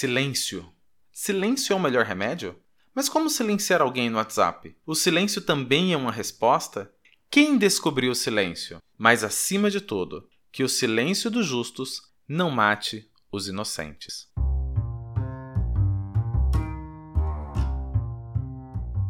Silêncio. Silêncio é o melhor remédio? Mas como silenciar alguém no WhatsApp? O silêncio também é uma resposta? Quem descobriu o silêncio? Mas acima de tudo, que o silêncio dos justos não mate os inocentes.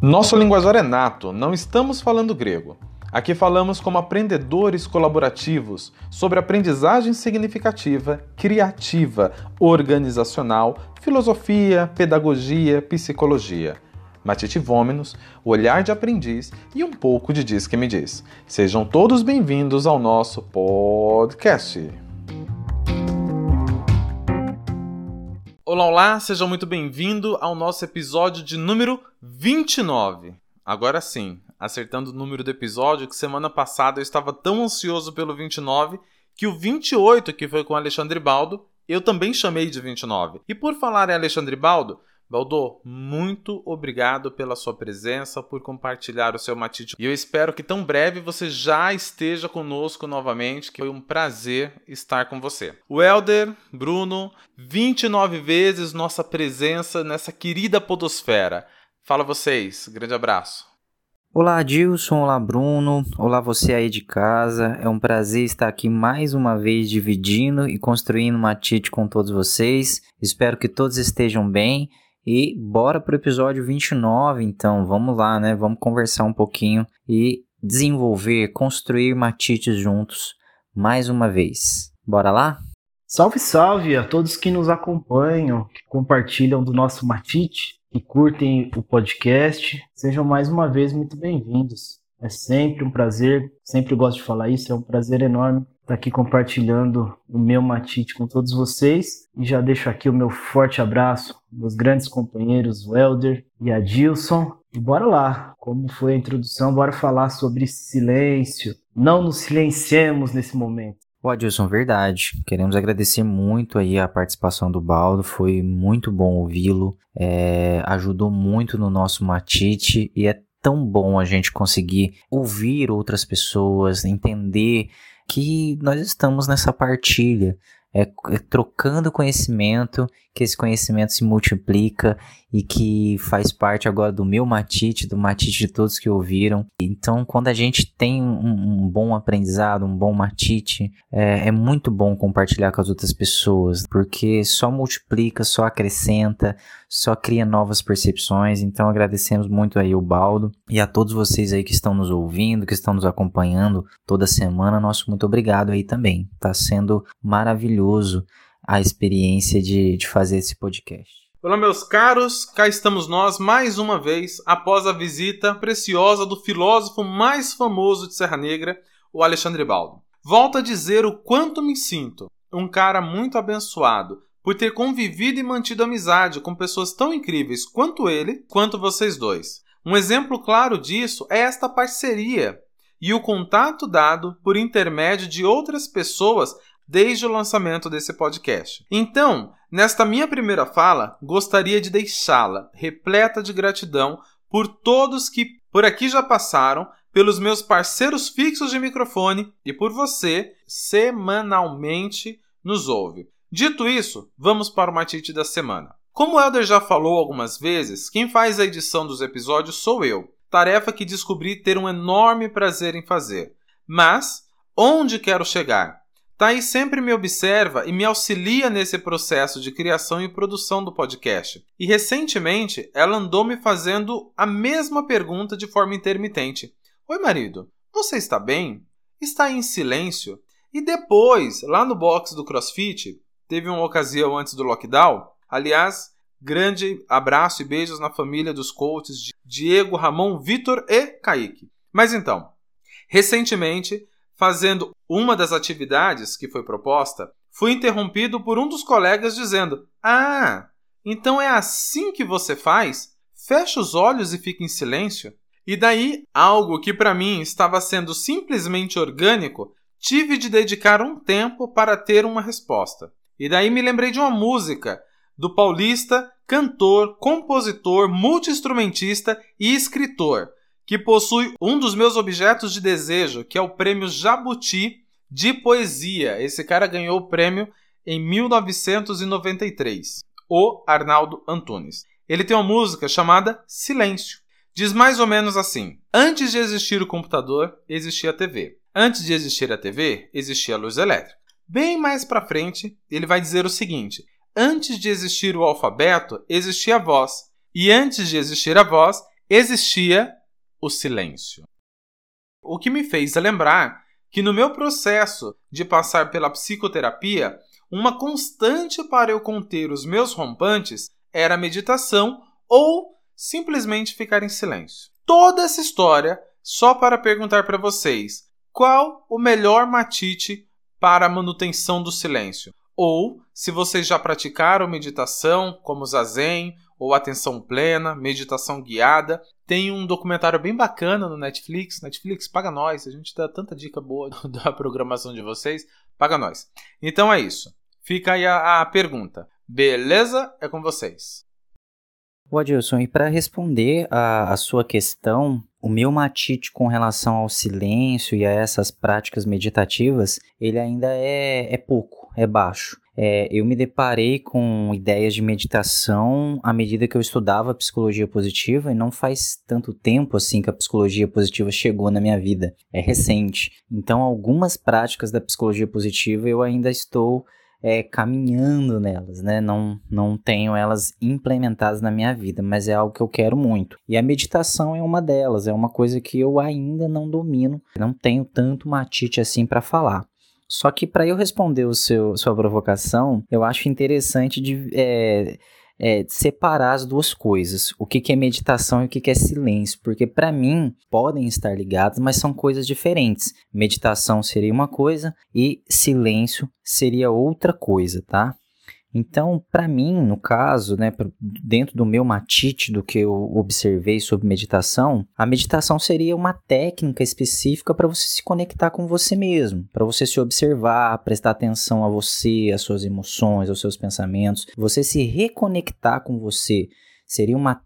Nosso linguajar é nato, não estamos falando grego. Aqui falamos como aprendedores colaborativos sobre aprendizagem significativa, criativa, organizacional, filosofia, pedagogia, psicologia. Matite Vômenos, olhar de aprendiz e um pouco de Diz que me diz. Sejam todos bem-vindos ao nosso podcast. Olá, olá, sejam muito bem-vindos ao nosso episódio de número 29. Agora sim, acertando o número do episódio, que semana passada eu estava tão ansioso pelo 29 que o 28, que foi com Alexandre Baldo, eu também chamei de 29. E por falar em Alexandre Baldo, Baldo, muito obrigado pela sua presença, por compartilhar o seu matite. E eu espero que tão breve você já esteja conosco novamente, que foi um prazer estar com você. O Elder, Bruno, 29 vezes nossa presença nessa querida podosfera. Fala vocês, grande abraço. Olá, Dilson. Olá, Bruno. Olá, você aí de casa. É um prazer estar aqui mais uma vez dividindo e construindo uma Tite com todos vocês. Espero que todos estejam bem. E bora pro episódio 29, então. Vamos lá, né? Vamos conversar um pouquinho e desenvolver, construir matites juntos mais uma vez. Bora lá? Salve, salve a todos que nos acompanham, que compartilham do nosso matite que curtem o podcast. Sejam mais uma vez muito bem-vindos. É sempre um prazer, sempre gosto de falar isso, é um prazer enorme estar aqui compartilhando o meu matite com todos vocês. E já deixo aqui o meu forte abraço, meus grandes companheiros, o Elder e a Dilson. E bora lá, como foi a introdução, bora falar sobre silêncio. Não nos silenciemos nesse momento. O Adilson, verdade. Queremos agradecer muito aí a participação do Baldo, foi muito bom ouvi-lo, é, ajudou muito no nosso matite e é tão bom a gente conseguir ouvir outras pessoas, entender que nós estamos nessa partilha, é, é trocando conhecimento, que esse conhecimento se multiplica e que faz parte agora do meu matite, do matite de todos que ouviram. Então, quando a gente tem um, um bom aprendizado, um bom matite, é, é, muito bom compartilhar com as outras pessoas, porque só multiplica, só acrescenta, só cria novas percepções. Então, agradecemos muito aí o Baldo e a todos vocês aí que estão nos ouvindo, que estão nos acompanhando toda semana. Nosso muito obrigado aí também. Está sendo maravilhoso a experiência de, de fazer esse podcast. Olá, meus caros, cá estamos nós mais uma vez após a visita preciosa do filósofo mais famoso de Serra Negra, o Alexandre Baldo. Volto a dizer o quanto me sinto um cara muito abençoado por ter convivido e mantido amizade com pessoas tão incríveis quanto ele, quanto vocês dois. Um exemplo claro disso é esta parceria e o contato dado por intermédio de outras pessoas desde o lançamento desse podcast. Então, nesta minha primeira fala, gostaria de deixá-la repleta de gratidão por todos que por aqui já passaram, pelos meus parceiros fixos de microfone e por você semanalmente nos ouve. Dito isso, vamos para o matite da semana. Como o Elder já falou algumas vezes, quem faz a edição dos episódios sou eu, tarefa que descobri ter um enorme prazer em fazer. Mas, onde quero chegar? Thaís sempre me observa e me auxilia nesse processo de criação e produção do podcast. E recentemente ela andou me fazendo a mesma pergunta de forma intermitente: Oi, marido, você está bem? Está em silêncio? E depois, lá no box do CrossFit, teve uma ocasião antes do lockdown. Aliás, grande abraço e beijos na família dos coaches Diego, Ramon, Vitor e Kaique. Mas então, recentemente fazendo uma das atividades que foi proposta, fui interrompido por um dos colegas dizendo: Ah, então é assim que você faz? Fecha os olhos e fica em silêncio? E daí, algo que para mim estava sendo simplesmente orgânico, tive de dedicar um tempo para ter uma resposta. E daí me lembrei de uma música do paulista, cantor, compositor, multiinstrumentista e escritor que possui um dos meus objetos de desejo, que é o prêmio Jabuti de Poesia. Esse cara ganhou o prêmio em 1993. o Arnaldo Antunes. Ele tem uma música chamada Silêncio. Diz mais ou menos assim: Antes de existir o computador, existia a TV. Antes de existir a TV, existia a luz elétrica. Bem mais para frente, ele vai dizer o seguinte: Antes de existir o alfabeto, existia a voz. E antes de existir a voz, existia o silêncio. O que me fez lembrar que no meu processo de passar pela psicoterapia, uma constante para eu conter os meus rompantes era a meditação ou simplesmente ficar em silêncio. Toda essa história só para perguntar para vocês qual o melhor matite para a manutenção do silêncio. Ou se vocês já praticaram meditação, como zazen ou atenção plena, meditação guiada. Tem um documentário bem bacana no Netflix. Netflix, paga nós. A gente dá tanta dica boa da programação de vocês. Paga nós. Então é isso. Fica aí a, a pergunta. Beleza? É com vocês. O Adilson, e para responder a, a sua questão, o meu matite com relação ao silêncio e a essas práticas meditativas, ele ainda é, é pouco, é baixo. É, eu me deparei com ideias de meditação à medida que eu estudava psicologia positiva e não faz tanto tempo assim que a psicologia positiva chegou na minha vida. É recente. Então, algumas práticas da psicologia positiva eu ainda estou é, caminhando nelas, né? Não, não tenho elas implementadas na minha vida, mas é algo que eu quero muito. E a meditação é uma delas, é uma coisa que eu ainda não domino, não tenho tanto matite assim para falar. Só que para eu responder o seu sua provocação, eu acho interessante de é, é, separar as duas coisas, o que, que é meditação e o que, que é silêncio, porque para mim podem estar ligados, mas são coisas diferentes. Meditação seria uma coisa e silêncio seria outra coisa, tá? Então, para mim, no caso, né, dentro do meu matite, do que eu observei sobre meditação, a meditação seria uma técnica específica para você se conectar com você mesmo, para você se observar, prestar atenção a você, às suas emoções, aos seus pensamentos, você se reconectar com você seria uma,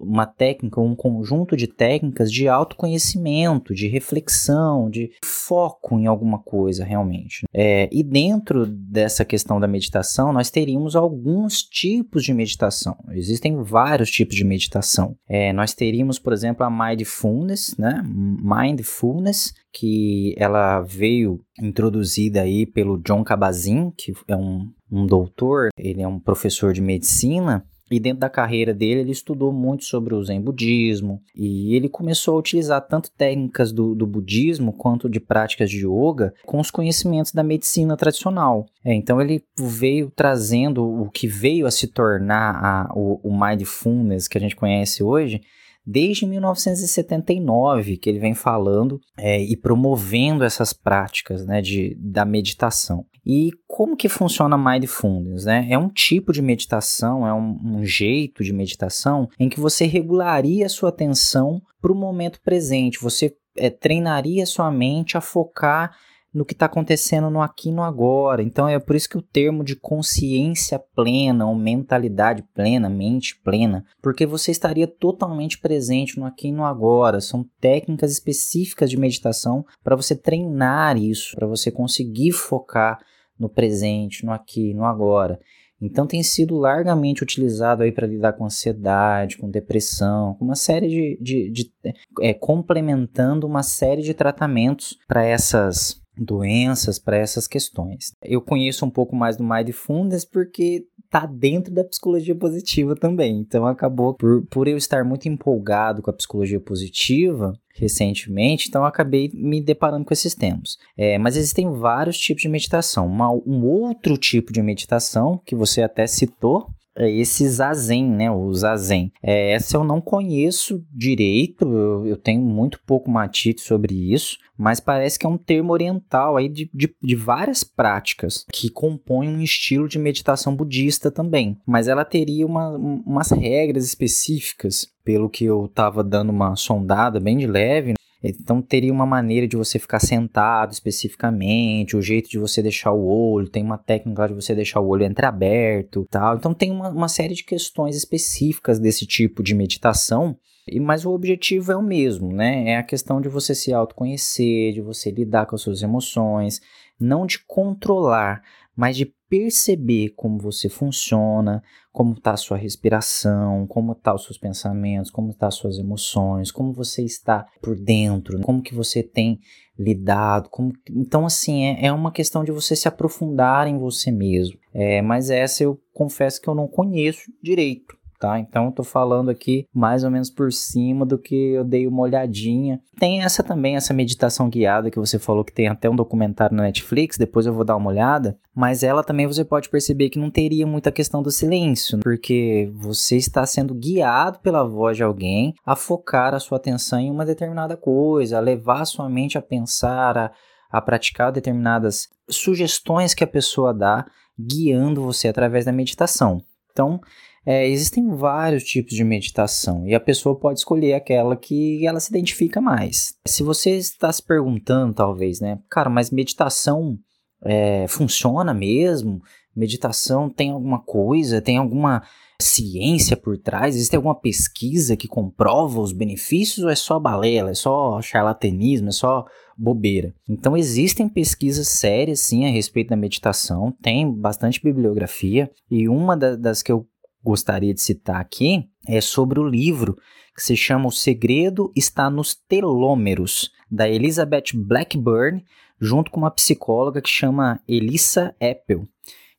uma técnica, um conjunto de técnicas de autoconhecimento, de reflexão, de foco em alguma coisa realmente. É, e dentro dessa questão da meditação, nós teríamos alguns tipos de meditação. Existem vários tipos de meditação. É, nós teríamos, por exemplo, a mindfulness, né? Mindfulness, que ela veio introduzida aí pelo John Kabat-Zinn, que é um, um doutor, ele é um professor de medicina, e dentro da carreira dele, ele estudou muito sobre o Zen budismo e ele começou a utilizar tanto técnicas do, do budismo quanto de práticas de yoga com os conhecimentos da medicina tradicional. É, então ele veio trazendo o que veio a se tornar a, o, o mindfulness que a gente conhece hoje, desde 1979 que ele vem falando é, e promovendo essas práticas né, de, da meditação. E como que funciona Mindfulness? Né? É um tipo de meditação, é um, um jeito de meditação em que você regularia a sua atenção para o momento presente, você é, treinaria sua mente a focar no que está acontecendo no aqui e no agora. Então é por isso que o termo de consciência plena ou mentalidade plena, mente plena, porque você estaria totalmente presente no aqui e no agora. São técnicas específicas de meditação para você treinar isso, para você conseguir focar no presente, no aqui, no agora. Então tem sido largamente utilizado aí para lidar com ansiedade, com depressão, com uma série de, de, de é, complementando uma série de tratamentos para essas doenças, para essas questões. Eu conheço um pouco mais do Mindfulness porque tá dentro da psicologia positiva também. Então acabou por, por eu estar muito empolgado com a psicologia positiva recentemente, então acabei me deparando com esses temas. É, mas existem vários tipos de meditação. Uma, um outro tipo de meditação que você até citou esse zazen, né? O zazen. É, essa eu não conheço direito, eu, eu tenho muito pouco matite sobre isso, mas parece que é um termo oriental aí de, de, de, várias práticas que compõem um estilo de meditação budista também. Mas ela teria uma, umas regras específicas, pelo que eu estava dando uma sondada bem de leve. Então teria uma maneira de você ficar sentado especificamente, o jeito de você deixar o olho, tem uma técnica de você deixar o olho entreaberto, tal. Então tem uma, uma série de questões específicas desse tipo de meditação mas o objetivo é o mesmo, né? É a questão de você se autoconhecer, de você lidar com as suas emoções, não de controlar, mas de perceber como você funciona, como está a sua respiração, como estão tá os seus pensamentos, como estão tá as suas emoções, como você está por dentro, como que você tem lidado. Como... Então, assim, é, é uma questão de você se aprofundar em você mesmo. É, mas essa eu confesso que eu não conheço direito tá? Então eu tô falando aqui mais ou menos por cima do que eu dei uma olhadinha. Tem essa também, essa meditação guiada que você falou que tem até um documentário na Netflix, depois eu vou dar uma olhada, mas ela também você pode perceber que não teria muita questão do silêncio, porque você está sendo guiado pela voz de alguém a focar a sua atenção em uma determinada coisa, a levar a sua mente a pensar, a, a praticar determinadas sugestões que a pessoa dá, guiando você através da meditação. Então, é, existem vários tipos de meditação e a pessoa pode escolher aquela que ela se identifica mais. Se você está se perguntando, talvez, né, cara, mas meditação é, funciona mesmo? Meditação tem alguma coisa, tem alguma ciência por trás? Existe alguma pesquisa que comprova os benefícios ou é só balela, é só charlatanismo, é só bobeira? Então existem pesquisas sérias sim a respeito da meditação, tem bastante bibliografia e uma das que eu gostaria de citar aqui é sobre o livro que se chama O Segredo Está nos Telômeros, da Elizabeth Blackburn, junto com uma psicóloga que chama Elissa Apple.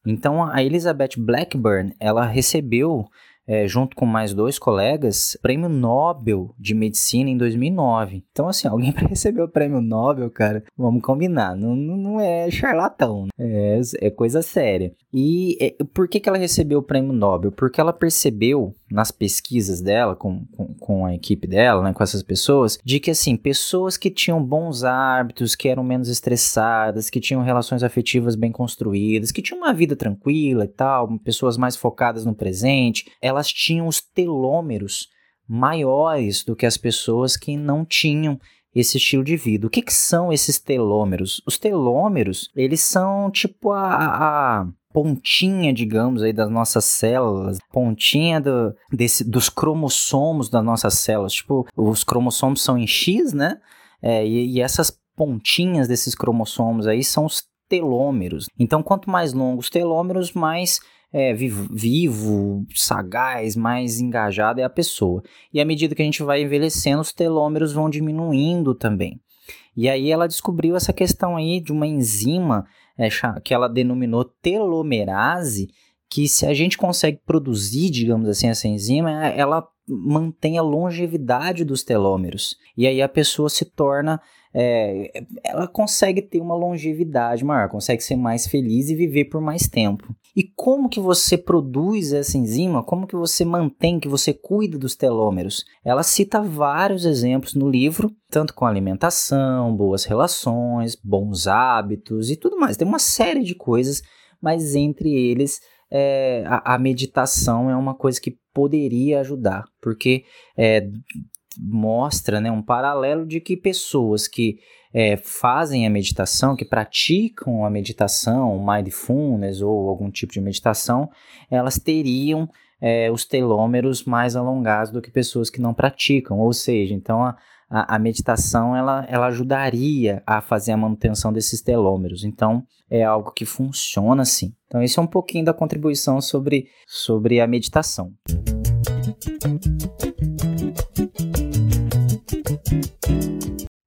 Então, a Elizabeth Blackburn, ela recebeu é, junto com mais dois colegas, prêmio Nobel de Medicina em 2009. Então, assim, alguém para receber o prêmio Nobel, cara, vamos combinar, não, não é charlatão, né? é, é coisa séria. E é, por que, que ela recebeu o prêmio Nobel? Porque ela percebeu nas pesquisas dela, com, com, com, a equipe dela, né, com essas pessoas, de que, assim, pessoas que tinham bons hábitos, que eram menos estressadas, que tinham relações afetivas bem construídas, que tinham uma vida tranquila e tal, pessoas mais focadas no presente, elas tinham os telômeros maiores do que as pessoas que não tinham esse estilo de vida. O que, que são esses telômeros? Os telômeros, eles são tipo a, a pontinha, digamos, aí das nossas células, pontinha do, desse, dos cromossomos das nossas células. Tipo, os cromossomos são em X, né? É, e, e essas pontinhas desses cromossomos aí são os telômeros. Então, quanto mais longos os telômeros, mais é, vivo, vivo, sagaz, mais engajado é a pessoa. E à medida que a gente vai envelhecendo, os telômeros vão diminuindo também. E aí ela descobriu essa questão aí de uma enzima é, que ela denominou telomerase, que se a gente consegue produzir, digamos assim, essa enzima, ela mantém a longevidade dos telômeros. E aí a pessoa se torna. É, ela consegue ter uma longevidade maior, consegue ser mais feliz e viver por mais tempo. E como que você produz essa enzima? Como que você mantém, que você cuida dos telômeros? Ela cita vários exemplos no livro, tanto com alimentação, boas relações, bons hábitos e tudo mais. Tem uma série de coisas, mas entre eles é, a, a, meditação é uma coisa que poderia ajudar, porque é, mostra né, um paralelo de que pessoas que é, fazem a meditação, que praticam a meditação, mindfulness ou algum tipo de meditação, elas teriam é, os telômeros mais alongados do que pessoas que não praticam. Ou seja, então a, a, a, meditação ela, ela ajudaria a fazer a manutenção desses telômeros. Então é algo que funciona assim. Então, esse é um pouquinho da contribuição sobre, sobre a meditação.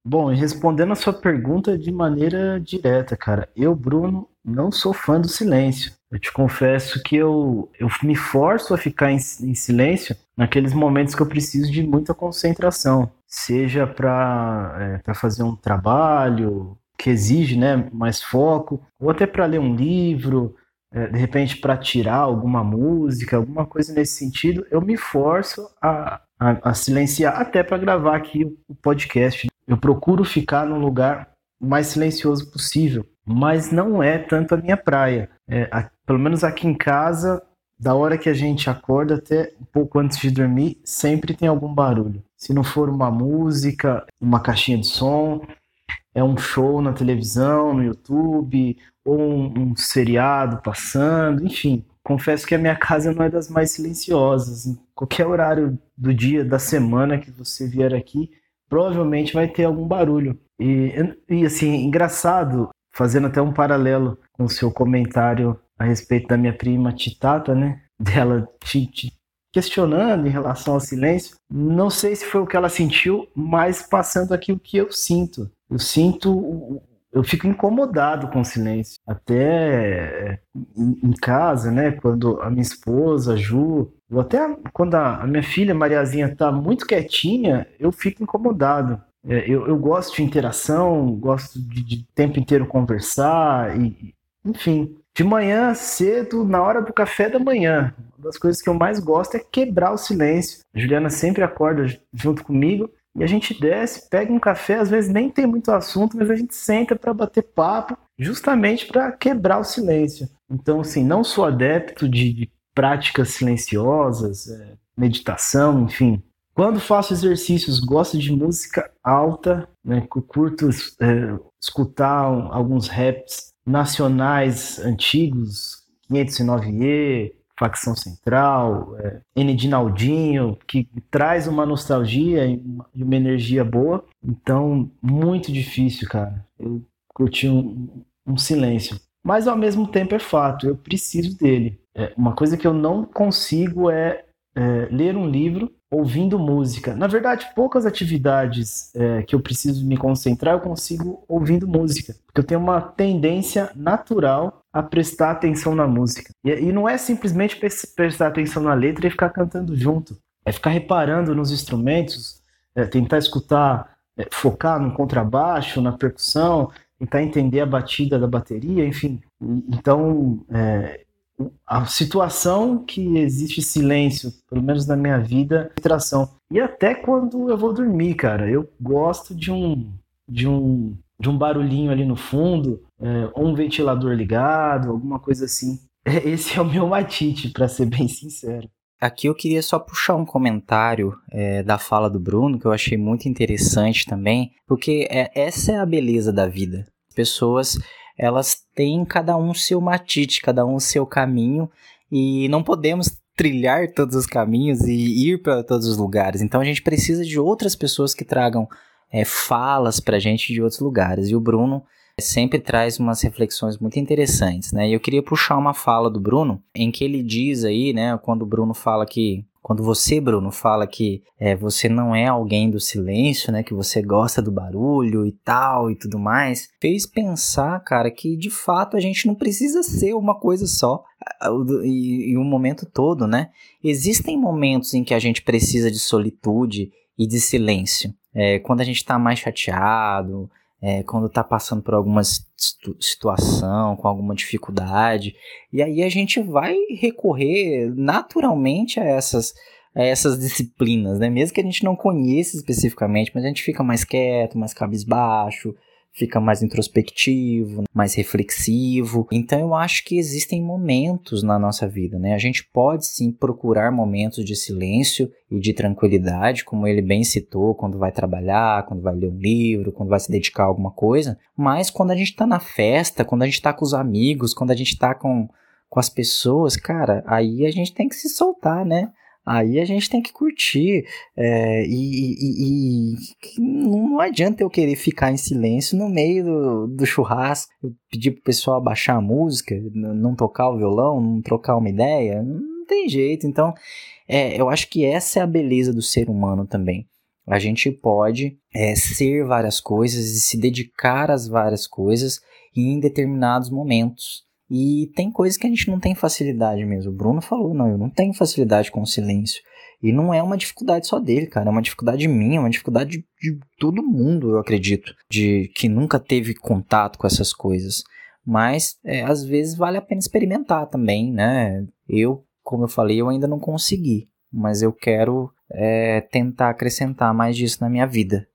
Bom, e respondendo a sua pergunta de maneira direta, cara, eu, Bruno, não sou fã do silêncio. Eu te confesso que eu, eu me forço a ficar em, em silêncio naqueles momentos que eu preciso de muita concentração, seja para é, fazer um trabalho que exige né, mais foco, ou até para ler um livro, de repente para tirar alguma música, alguma coisa nesse sentido, eu me forço a, a, a silenciar até para gravar aqui o podcast. Eu procuro ficar num lugar mais silencioso possível, mas não é tanto a minha praia. É, a, pelo menos aqui em casa, da hora que a gente acorda até um pouco antes de dormir, sempre tem algum barulho. Se não for uma música, uma caixinha de som, é um show na televisão, no YouTube, ou um, um seriado passando, enfim. Confesso que a minha casa não é das mais silenciosas. Em qualquer horário do dia, da semana que você vier aqui, provavelmente vai ter algum barulho. E, e assim, engraçado, fazendo até um paralelo com o seu comentário a respeito da minha prima Titata, né? Dela te, te questionando em relação ao silêncio. Não sei se foi o que ela sentiu, mas passando aqui o que eu sinto. Eu sinto eu fico incomodado com o silêncio. Até em casa, né? Quando a minha esposa, a Ju, ou até quando a minha filha Mariazinha tá muito quietinha, eu fico incomodado. É, eu, eu, gosto de interação, gosto de, de tempo inteiro conversar, e, enfim. De manhã cedo, na hora do café da manhã, uma das coisas que eu mais gosto é quebrar o silêncio. A Juliana sempre acorda junto comigo e a gente desce, pega um café, às vezes nem tem muito assunto, mas a gente senta para bater papo, justamente para quebrar o silêncio. Então, assim, não sou adepto de, de práticas silenciosas, é, meditação, enfim. Quando faço exercícios, gosto de música alta, né, curto é, escutar alguns raps nacionais antigos, 509E, Facção Central, é, N. Dinaldinho, que traz uma nostalgia e uma energia boa. Então, muito difícil, cara. Eu curti um, um silêncio. Mas ao mesmo tempo é fato, eu preciso dele. É, uma coisa que eu não consigo é, é ler um livro ouvindo música. Na verdade, poucas atividades é, que eu preciso me concentrar eu consigo ouvindo música, porque eu tenho uma tendência natural a prestar atenção na música. E, e não é simplesmente prestar atenção na letra e ficar cantando junto, é ficar reparando nos instrumentos, é, tentar escutar, é, focar no contrabaixo, na percussão, tentar entender a batida da bateria, enfim. Então, é, a situação que existe silêncio, pelo menos na minha vida, é tração. E até quando eu vou dormir, cara, eu gosto de um de um de um barulhinho ali no fundo, é, ou um ventilador ligado, alguma coisa assim. Esse é o meu matite, para ser bem sincero. Aqui eu queria só puxar um comentário é, da fala do Bruno, que eu achei muito interessante também, porque é, essa é a beleza da vida. Pessoas elas têm cada um seu matite, cada um seu caminho, e não podemos trilhar todos os caminhos e ir para todos os lugares. Então a gente precisa de outras pessoas que tragam é, falas para a gente de outros lugares. E o Bruno sempre traz umas reflexões muito interessantes, né? E eu queria puxar uma fala do Bruno, em que ele diz aí, né, quando o Bruno fala que quando você, Bruno, fala que é, você não é alguém do silêncio, né? Que você gosta do barulho e tal e tudo mais, fez pensar, cara, que de fato a gente não precisa ser uma coisa só e, e um momento todo, né? Existem momentos em que a gente precisa de solitude e de silêncio. É, quando a gente está mais chateado, é, quando está passando por alguma situ situação, com alguma dificuldade. E aí a gente vai recorrer naturalmente a essas, a essas disciplinas, né? Mesmo que a gente não conheça especificamente, mas a gente fica mais quieto, mais cabisbaixo, fica mais introspectivo, mais reflexivo. Então eu acho que existem momentos na nossa vida, né? A gente pode sim procurar momentos de silêncio e de tranquilidade, como ele bem citou, quando vai trabalhar, quando vai ler um livro, quando vai se dedicar a alguma coisa, mas quando a gente tá na festa, quando a gente tá com os amigos, quando a gente tá com com as pessoas, cara, aí a gente tem que se soltar, né? Aí a gente tem que curtir. É, e, e, e, não adianta eu querer ficar em silêncio no meio do, do churrasco, pedir pro pessoal abaixar a música, não tocar o violão, não trocar uma ideia. Não tem jeito. Então, é, eu acho que essa é a beleza do ser humano também. A gente pode é, ser várias coisas e se dedicar às várias coisas em determinados momentos. E tem coisas que a gente não tem facilidade mesmo. O Bruno falou, não, eu não tenho facilidade com o silêncio. E não é uma dificuldade só dele, cara. É uma dificuldade minha, é uma dificuldade de, de todo mundo, eu acredito. De que nunca teve contato com essas coisas. Mas, é, às vezes, vale a pena experimentar também, né? Eu, como eu falei, eu ainda não consegui. Mas eu quero é, tentar acrescentar mais disso na minha vida.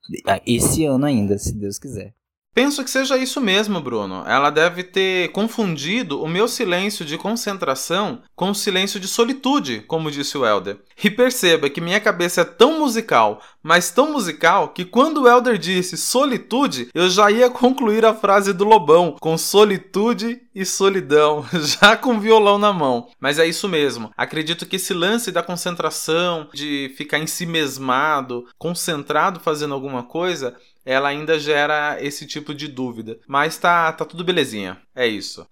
Esse ano ainda, se Deus quiser. Penso que seja isso mesmo, Bruno. Ela deve ter confundido o meu silêncio de concentração com o silêncio de solitude, como disse o Elder. E perceba que minha cabeça é tão musical, mas tão musical, que quando o Elder disse solitude, eu já ia concluir a frase do Lobão, com solitude e solidão, já com violão na mão. Mas é isso mesmo. Acredito que esse lance da concentração, de ficar em si mesmado, concentrado fazendo alguma coisa, ela ainda gera esse tipo de dúvida. Mas tá, tá tudo belezinha. É isso.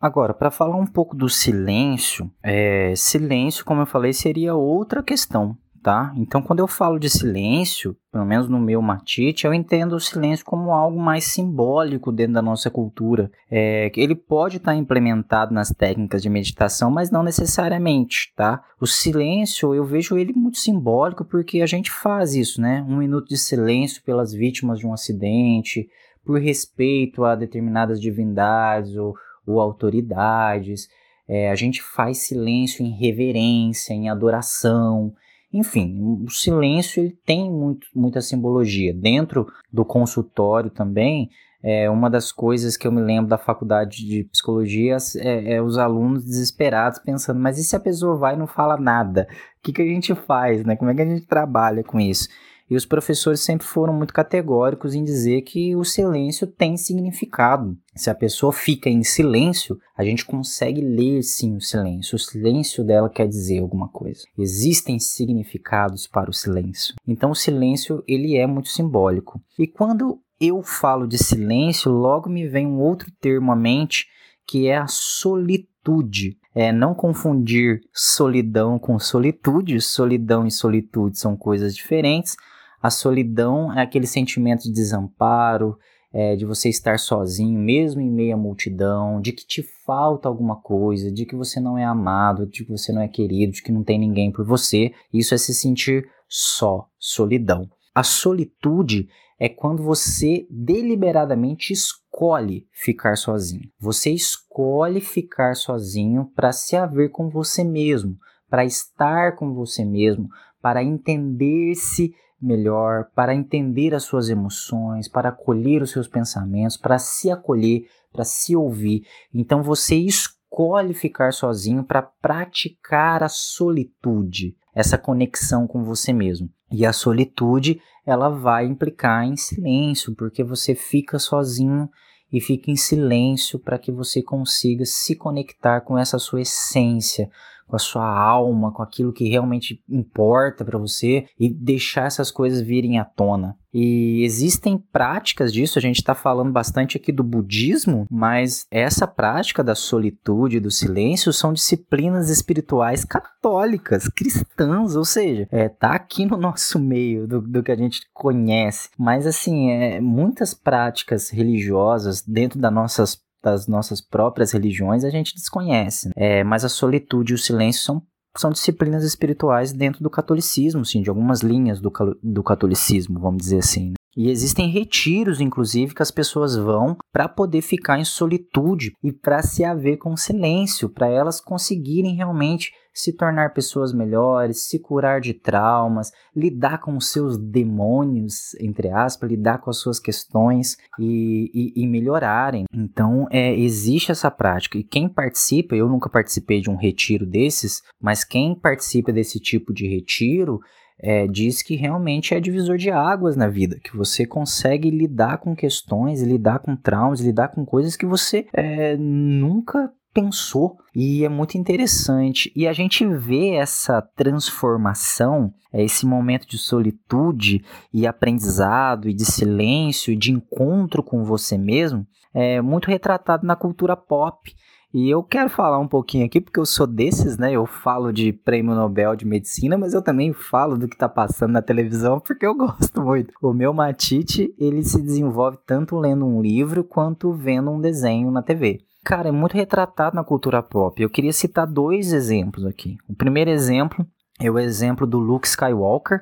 Agora, para falar um pouco do silêncio, é, silêncio, como eu falei, seria outra questão, tá? Então, quando eu falo de silêncio, pelo menos no meu matite, eu entendo o silêncio como algo mais simbólico dentro da nossa cultura. É, ele pode estar implementado nas técnicas de meditação, mas não necessariamente, tá? O silêncio, eu vejo ele muito simbólico porque a gente faz isso, né? Um minuto de silêncio pelas vítimas de um acidente, por respeito a determinadas divindades ou ou autoridades. É, a gente faz silêncio em reverência, em adoração. Enfim, o silêncio ele tem muito, muita simbologia. Dentro do consultório também, é, uma das coisas que eu me lembro da faculdade de psicologia é, é, os alunos desesperados pensando, mas e se a pessoa vai e não fala nada? O que, que a gente faz? Né? Como é que a gente trabalha com isso? E os professores sempre foram muito categóricos em dizer que o silêncio tem significado. Se a pessoa fica em silêncio, a gente consegue ler sim o silêncio. O silêncio dela quer dizer alguma coisa. Existem significados para o silêncio. Então o silêncio ele é muito simbólico. E quando eu falo de silêncio, logo me vem um outro termo à mente que é a solitude. É não confundir solidão com solitude. Solidão e solitude são coisas diferentes. A solidão é aquele sentimento de desamparo, é, de você estar sozinho, mesmo em meio à multidão, de que te falta alguma coisa, de que você não é amado, de que você não é querido, de que não tem ninguém por você. Isso é se sentir só, solidão. A solitude é quando você deliberadamente escolhe ficar sozinho. Você escolhe ficar sozinho para se haver com você mesmo, para estar com você mesmo, para entender-se melhor, para entender as suas emoções, para acolher os seus pensamentos, para se acolher, para se ouvir. Então você escolhe ficar sozinho para praticar a solitude, essa conexão com você mesmo. E a solitude, ela vai implicar em silêncio, porque você fica sozinho e fica em silêncio para que você consiga se conectar com essa sua essência, com a sua alma, com aquilo que realmente importa para você e deixar essas coisas virem à tona. E existem práticas disso, a gente está falando bastante aqui do budismo, mas essa prática da solitude, do silêncio, são disciplinas espirituais católicas, cristãs, ou seja, é, tá aqui no nosso meio do, do que a gente conhece. Mas assim, é, muitas práticas religiosas dentro das nossas das nossas próprias religiões a gente desconhece. Né? É, mas a solitude e o silêncio são, são disciplinas espirituais dentro do catolicismo, sim, de algumas linhas do, do catolicismo, vamos dizer assim. Né? E existem retiros, inclusive, que as pessoas vão para poder ficar em solitude e para se haver com silêncio, para elas conseguirem realmente se tornar pessoas melhores, se curar de traumas, lidar com os seus demônios, entre aspas, lidar com as suas questões e, e, e melhorarem. Então, é, existe essa prática. E quem participa, eu nunca participei de um retiro desses, mas quem participa desse tipo de retiro é, diz que realmente é divisor de águas na vida, que você consegue lidar com questões, lidar com traumas, lidar com coisas que você é, nunca pensou e é muito interessante. E a gente vê essa transformação, é, esse momento de solitude e aprendizado e de silêncio e de encontro com você mesmo, é muito retratado na cultura pop. E eu quero falar um pouquinho aqui, porque eu sou desses, né? Eu falo de prêmio Nobel de Medicina, mas eu também falo do que tá passando na televisão, porque eu gosto muito. O meu matite, ele se desenvolve tanto lendo um livro, quanto vendo um desenho na TV. Cara, é muito retratado na cultura pop. Eu queria citar dois exemplos aqui. O primeiro exemplo é o exemplo do Luke Skywalker,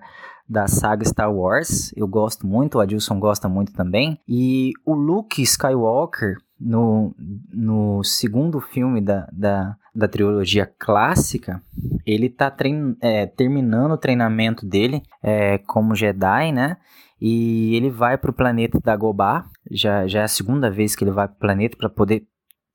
da saga Star Wars. Eu gosto muito, o Adilson gosta muito também. E o Luke Skywalker, no, no segundo filme da, da, da trilogia clássica, ele tá trein, é, terminando o treinamento dele é, como Jedi, né? E ele vai para o planeta Dagobah. Já, já é a segunda vez que ele vai para o planeta para poder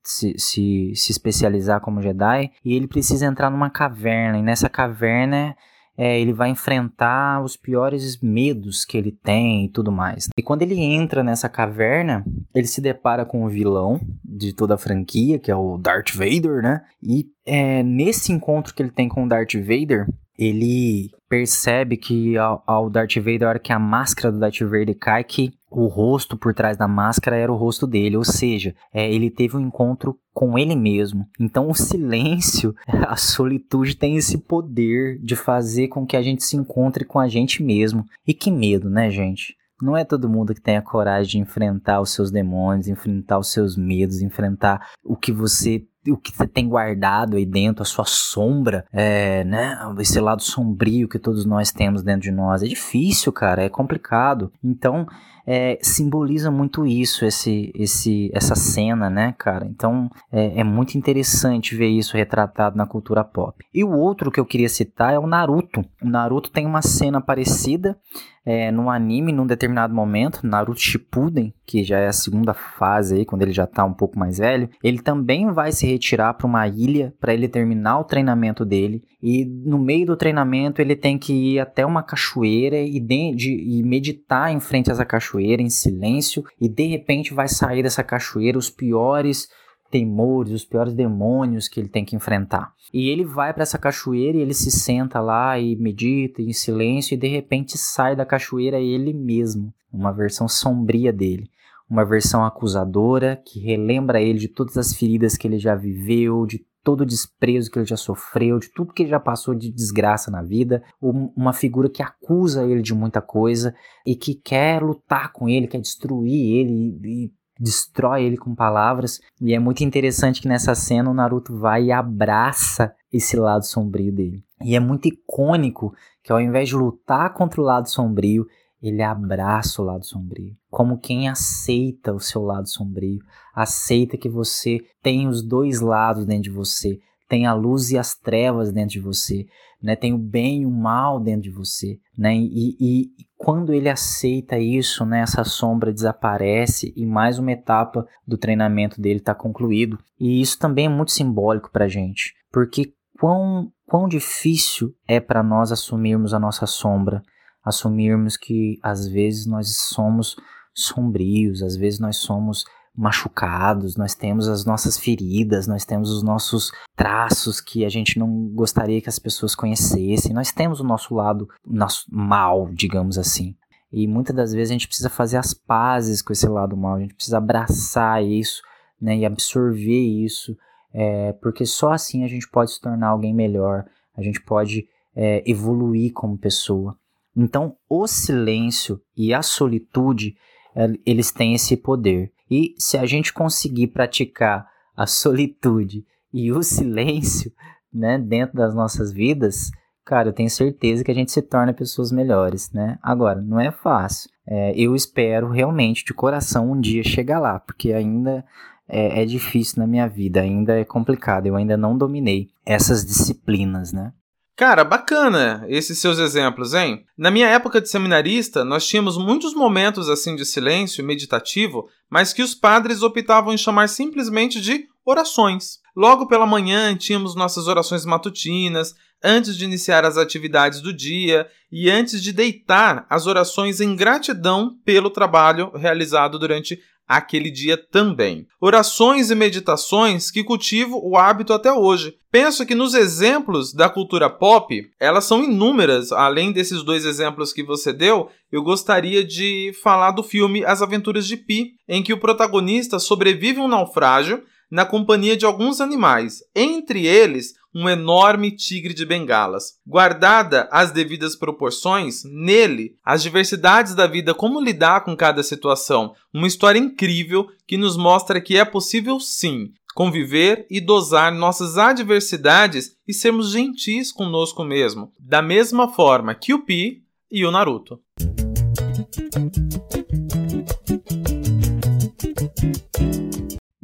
se, se, se especializar como Jedi. E ele precisa entrar numa caverna. E nessa caverna é, ele vai enfrentar os piores medos que ele tem e tudo mais. E quando ele entra nessa caverna, ele se depara com o vilão de toda a franquia, que é o Darth Vader, né? E é, nesse encontro que ele tem com o Darth Vader, ele percebe que ao, ao Darth Vader, a hora que a máscara do Darth Vader cai, que o rosto por trás da máscara era o rosto dele, ou seja, é, ele teve um encontro com ele mesmo. Então, o silêncio, a solitude tem esse poder de fazer com que a gente se encontre com a gente mesmo. E que medo, né, gente? Não é todo mundo que tem a coragem de enfrentar os seus demônios, enfrentar os seus medos, enfrentar o que você o que você tem guardado aí dentro, a sua sombra, é, né? Esse lado sombrio que todos nós temos dentro de nós. É difícil, cara, é complicado. Então, é, simboliza muito isso, esse, esse, essa cena, né, cara? Então é, é, muito interessante ver isso retratado na cultura pop. E o outro que eu queria citar é o Naruto. O Naruto tem uma cena parecida é, no anime num determinado momento, Naruto Shippuden, que já é a segunda fase aí, quando ele já tá um pouco mais velho, ele também vai se retirar para uma ilha para ele terminar o treinamento dele. E no meio do treinamento ele tem que ir até uma cachoeira e, de, de, e meditar em frente a essa cachoeira em silêncio. E de repente vai sair dessa cachoeira os piores temores, os piores demônios que ele tem que enfrentar. E ele vai para essa cachoeira e ele se senta lá e medita em silêncio e de repente sai da cachoeira ele mesmo, uma versão sombria dele, uma versão acusadora que relembra ele de todas as feridas que ele já viveu, de todo o desprezo que ele já sofreu, de tudo que ele já passou de desgraça na vida, uma figura que acusa ele de muita coisa e que quer lutar com ele, quer destruir ele e destrói ele com palavras. E é muito interessante que nessa cena o Naruto vai e abraça esse lado sombrio dele. E é muito icônico que ao invés de lutar contra o lado sombrio, ele abraça o lado sombrio. Como quem aceita o seu lado sombrio, aceita que você tem os dois lados dentro de você, tem a luz e as trevas dentro de você, né? Tem o bem e o mal dentro de você, né? E, e quando ele aceita isso, né? Essa sombra desaparece e mais uma etapa do treinamento dele está concluído. E isso também é muito simbólico para gente, porque quão quão difícil é para nós assumirmos a nossa sombra, assumirmos que às vezes nós somos sombrios, às vezes nós somos machucados, nós temos as nossas feridas, nós temos os nossos traços que a gente não gostaria que as pessoas conhecessem, nós temos o nosso lado nosso mal, digamos assim. E muitas das vezes a gente precisa fazer as pazes com esse lado mal, a gente precisa abraçar isso, né, e absorver isso, é, porque só assim a gente pode se tornar alguém melhor, a gente pode é, evoluir como pessoa. Então, o silêncio e a solitude, é, eles têm esse poder. E se a gente conseguir praticar a solitude e o silêncio, né, dentro das nossas vidas, cara, eu tenho certeza que a gente se torna pessoas melhores, né? Agora, não é fácil. É, eu espero realmente, de coração, um dia chegar lá, porque ainda é, é difícil na minha vida, ainda é complicado, eu ainda não dominei essas disciplinas, né? Cara, bacana esses seus exemplos, hein? Na minha época de seminarista, nós tínhamos muitos momentos assim de silêncio meditativo, mas que os padres optavam em chamar simplesmente de orações. Logo pela manhã, tínhamos nossas orações matutinas, antes de iniciar as atividades do dia e antes de deitar, as orações em gratidão pelo trabalho realizado durante aquele dia também. Orações e meditações que cultivo o hábito até hoje. Penso que nos exemplos da cultura pop, elas são inúmeras. Além desses dois exemplos que você deu, eu gostaria de falar do filme As Aventuras de Pi, em que o protagonista sobrevive a um naufrágio na companhia de alguns animais, entre eles um enorme tigre de bengalas. Guardada as devidas proporções, nele, as diversidades da vida, como lidar com cada situação. Uma história incrível que nos mostra que é possível sim conviver e dosar nossas adversidades e sermos gentis conosco mesmo, da mesma forma que o Pi e o Naruto.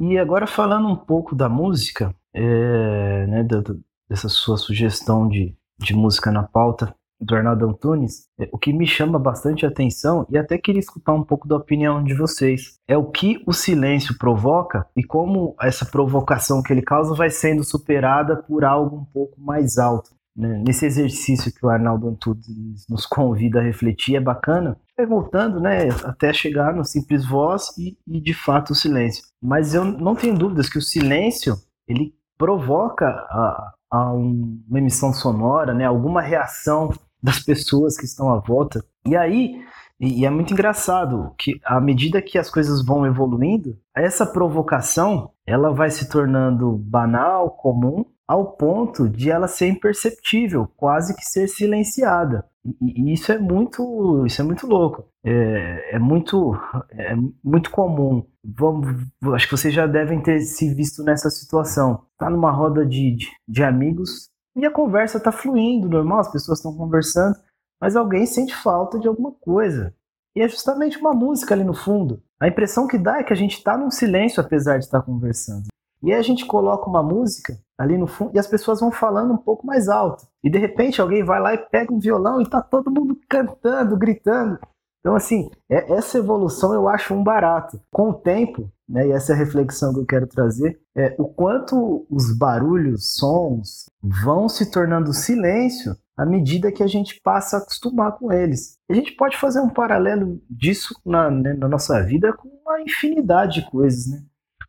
E agora falando um pouco da música, é, né, da, dessa sua sugestão de, de música na pauta do Arnaldo Antunes, é, o que me chama bastante atenção e até queria escutar um pouco da opinião de vocês é o que o silêncio provoca e como essa provocação que ele causa vai sendo superada por algo um pouco mais alto. Né? Nesse exercício que o Arnaldo Antunes nos convida a refletir é bacana, voltando né, até chegar no simples voz e, e de fato o silêncio. Mas eu não tenho dúvidas que o silêncio ele provoca a, a um, uma emissão sonora, né? Alguma reação das pessoas que estão à volta. E aí, e, é muito engraçado que à medida que as coisas vão evoluindo, essa provocação ela vai se tornando banal, comum, ao ponto de ela ser imperceptível, quase que ser silenciada. E, e isso é muito, isso é muito louco. É, é muito, é muito comum. Vamos, acho que vocês já devem ter se visto nessa situação. Tá numa roda de, de, de amigos e a conversa tá fluindo, normal, as pessoas estão conversando mas alguém sente falta de alguma coisa. E é justamente uma música ali no fundo. A impressão que dá é que a gente está num silêncio apesar de estar conversando. E aí a gente coloca uma música ali no fundo e as pessoas vão falando um pouco mais alto. E de repente alguém vai lá e pega um violão e tá todo mundo cantando, gritando. Então, assim, é, essa evolução eu acho um barato. Com o tempo, né, e essa é a reflexão que eu quero trazer, é o quanto os barulhos, sons, vão se tornando silêncio à medida que a gente passa a acostumar com eles. A gente pode fazer um paralelo disso na, né, na nossa vida com uma infinidade de coisas. Né?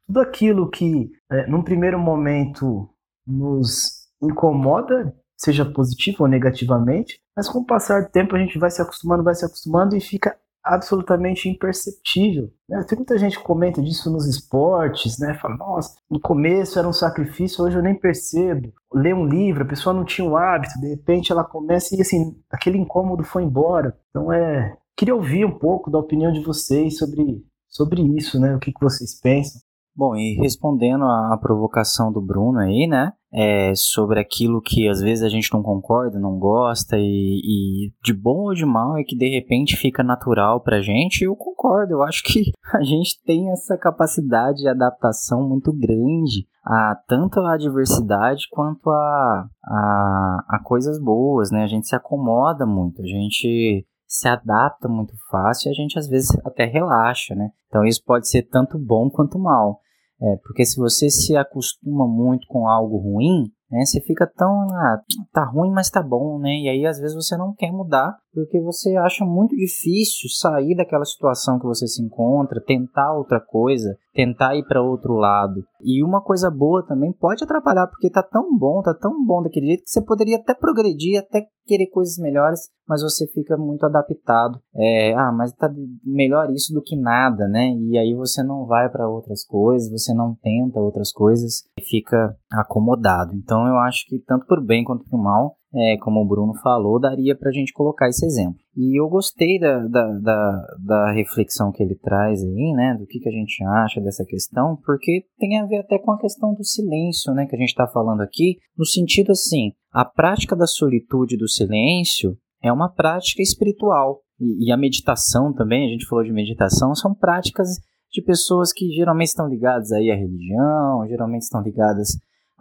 Tudo aquilo que, é, num primeiro momento, nos incomoda, seja positivo ou negativamente, mas com o passar do tempo a gente vai se acostumando, vai se acostumando e fica absolutamente imperceptível. Né? Tem muita gente que comenta disso nos esportes, né? Fala, nossa, no começo era um sacrifício, hoje eu nem percebo. Ler um livro, a pessoa não tinha o hábito, de repente ela começa e assim, aquele incômodo foi embora. Então é. Queria ouvir um pouco da opinião de vocês sobre, sobre isso, né? O que, que vocês pensam. Bom, e respondendo à provocação do Bruno aí, né? É, sobre aquilo que às vezes a gente não concorda, não gosta, e, e, de bom ou de mal é que de repente fica natural pra gente, eu concordo. Eu acho que a gente tem essa capacidade de adaptação muito grande a tanto a diversidade quanto a, a, a coisas boas, né? A gente se acomoda muito, a gente se adapta muito fácil e a gente às vezes até relaxa, né? Então isso pode ser tanto bom quanto mal. É, porque se você se acostuma muito com algo ruim, né, você fica tão, ah, tá ruim, mas tá bom, né? E aí às vezes você não quer mudar porque você acha muito difícil sair daquela situação que você se encontra, tentar outra coisa, tentar ir para outro lado. E uma coisa boa também pode atrapalhar, porque tá tão bom, tá tão bom daquele jeito que você poderia até progredir, até querer coisas melhores, mas você fica muito adaptado. É, ah, mas tá melhor isso do que nada, né? E aí você não vai para outras coisas, você não tenta outras coisas fica acomodado. Então eu acho que tanto por bem quanto por mal, é, como o Bruno falou, daria para a gente colocar esse exemplo. E eu gostei da, da, da, da, reflexão que ele traz aí, né, do que, que a gente acha dessa questão, porque tem a ver até com a questão do silêncio, né, que a gente está falando aqui, no sentido assim, a prática da solitude do silêncio é uma prática espiritual. E, e a meditação também, a gente falou de meditação, são práticas de pessoas que geralmente estão ligadas aí à religião, geralmente estão ligadas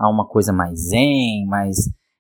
a uma coisa mais zen, mais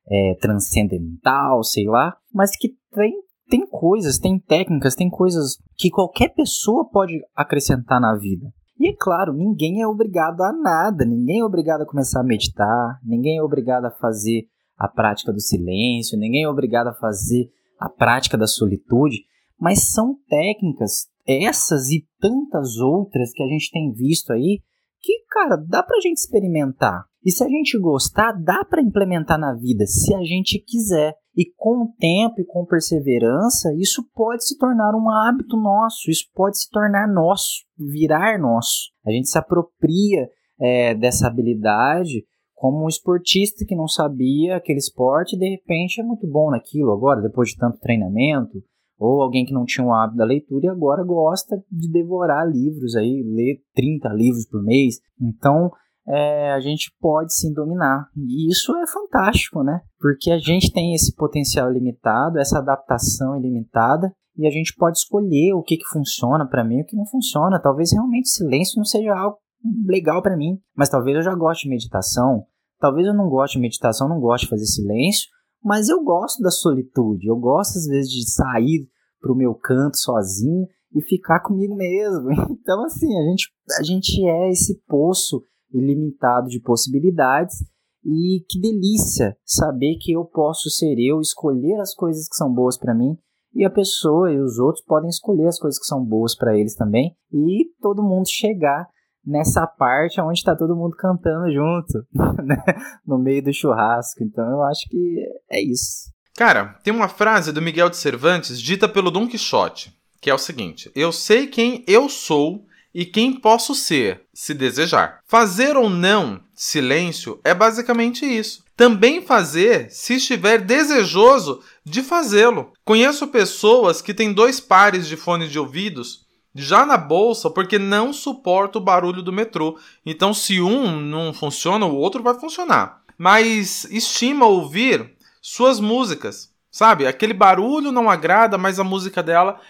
é, transcendental, sei lá, mas que tem, tem coisas, tem técnicas, tem coisas que qualquer pessoa pode acrescentar na vida. E é claro, ninguém é obrigado a nada, ninguém é obrigado a começar a meditar, ninguém é obrigado a fazer a prática do silêncio, ninguém é obrigado a fazer a prática da solitude, mas são técnicas, essas e tantas outras que a gente tem visto aí, que, cara, dá pra gente experimentar. E se a gente gostar, dá para implementar na vida, se a gente quiser. E com o tempo e com perseverança, isso pode se tornar um hábito nosso, isso pode se tornar nosso, virar nosso. A gente se apropria é, dessa habilidade como um esportista que não sabia aquele esporte e de repente é muito bom naquilo agora, depois de tanto treinamento, ou alguém que não tinha o hábito da leitura e agora gosta de devorar livros aí, ler 30 livros por mês. Então, é, a gente pode sim dominar. E isso é fantástico, né? Porque a gente tem esse potencial ilimitado, essa adaptação ilimitada, e a gente pode escolher o que, que funciona para mim e o que não funciona. Talvez realmente silêncio não seja algo legal para mim, mas talvez eu já goste de meditação, talvez eu não goste de meditação, não goste de fazer silêncio, mas eu gosto da solitude, eu gosto às vezes de sair para o meu canto sozinho e ficar comigo mesmo. Então, assim, a gente, a gente é esse poço ilimitado de possibilidades e que delícia saber que eu posso ser eu, escolher as coisas que são boas para mim e a pessoa e os outros podem escolher as coisas que são boas para eles também e todo mundo chegar nessa parte onde tá todo mundo cantando junto, né? no meio do churrasco. Então eu acho que é isso. Cara, tem uma frase do Miguel de Cervantes dita pelo Dom Quixote, que é o seguinte: Eu sei quem eu sou e quem posso ser, se desejar. Fazer ou não silêncio é basicamente isso. Também fazer se estiver desejoso de fazê-lo. Conheço pessoas que têm dois pares de fones de ouvidos já na bolsa porque não suporta o barulho do metrô. Então, se um não funciona, o outro vai funcionar. Mas estima ouvir suas músicas, sabe? Aquele barulho não agrada, mas a música dela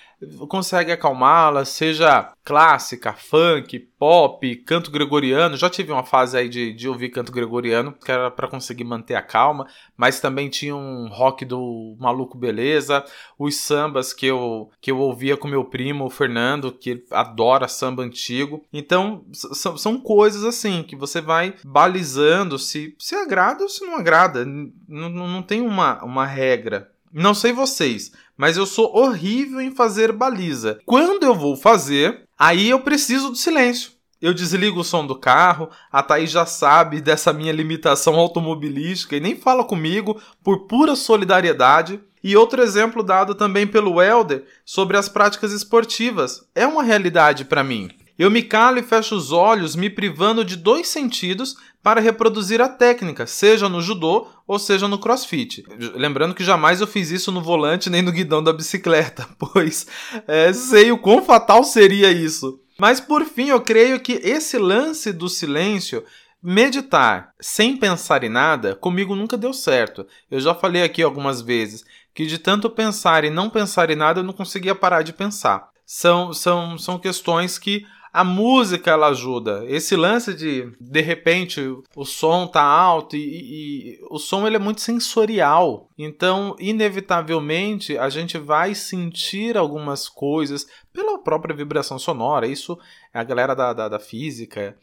consegue acalmá-la, seja clássica, funk, pop, canto gregoriano. Já tive uma fase aí de, de ouvir canto gregoriano, que era para conseguir manter a calma, mas também tinha um rock do Maluco Beleza, os sambas que eu, que eu ouvia com meu primo, o Fernando, que adora samba antigo. Então, são, são coisas assim que você vai balizando se, se agrada ou se não agrada. Não, não tem uma, uma regra. Não sei vocês, mas eu sou horrível em fazer baliza. Quando eu vou fazer, aí eu preciso do silêncio. Eu desligo o som do carro, a Thaís já sabe dessa minha limitação automobilística e nem fala comigo por pura solidariedade. E outro exemplo dado também pelo Elder sobre as práticas esportivas. É uma realidade para mim. Eu me calo e fecho os olhos, me privando de dois sentidos para reproduzir a técnica, seja no judô ou seja no crossfit. Lembrando que jamais eu fiz isso no volante nem no guidão da bicicleta, pois é, sei o quão fatal seria isso. Mas por fim, eu creio que esse lance do silêncio Meditar sem pensar em nada, comigo nunca deu certo. Eu já falei aqui algumas vezes que de tanto pensar e não pensar em nada eu não conseguia parar de pensar. São, são, são questões que a música ela ajuda. Esse lance de de repente o som tá alto e, e, o som ele é muito sensorial. Então, inevitavelmente, a gente vai sentir algumas coisas pela própria vibração sonora. Isso é a galera da, da, da física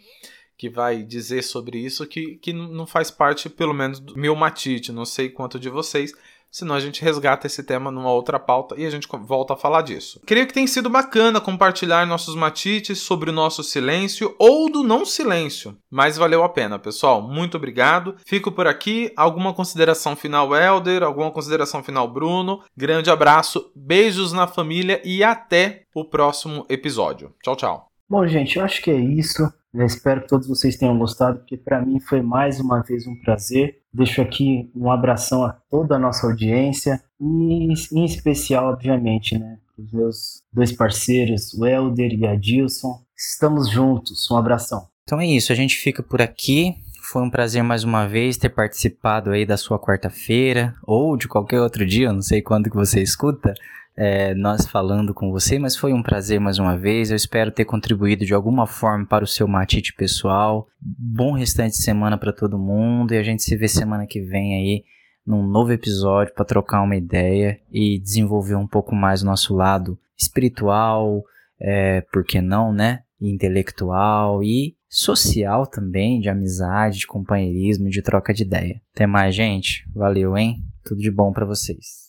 que vai dizer sobre isso que, que não faz parte, pelo menos, do meu matite. Não sei quanto de vocês senão a gente resgata esse tema numa outra pauta e a gente volta a falar disso. Creio que tem sido bacana compartilhar nossos matites sobre o nosso silêncio ou do não silêncio, mas valeu a pena, pessoal. Muito obrigado. Fico por aqui. Alguma consideração final, Elder? Alguma consideração final, Bruno? Grande abraço, beijos na família e até o próximo episódio. Tchau, tchau. Bom, gente, eu acho que é isso. Eu espero que todos vocês tenham gostado, porque para mim foi mais uma vez um prazer. Deixo aqui um abração a toda a nossa audiência e em especial, obviamente, né, os meus dois parceiros, o Helder e a Dilson. Estamos juntos. Um abração. Então é isso, a gente fica por aqui. Foi um prazer mais uma vez ter participado aí da sua quarta-feira ou de qualquer outro dia, eu não sei quando que você escuta é, nós falando com você, mas foi um prazer mais uma vez. Eu espero ter contribuído de alguma forma para o seu matite pessoal. Bom restante de semana para todo mundo e a gente se vê semana que vem aí num novo episódio para trocar uma ideia e desenvolver um pouco mais o nosso lado espiritual, é, por que não, né? Intelectual e social também, de amizade, de companheirismo, de troca de ideia. Até mais, gente. Valeu, hein? Tudo de bom para vocês.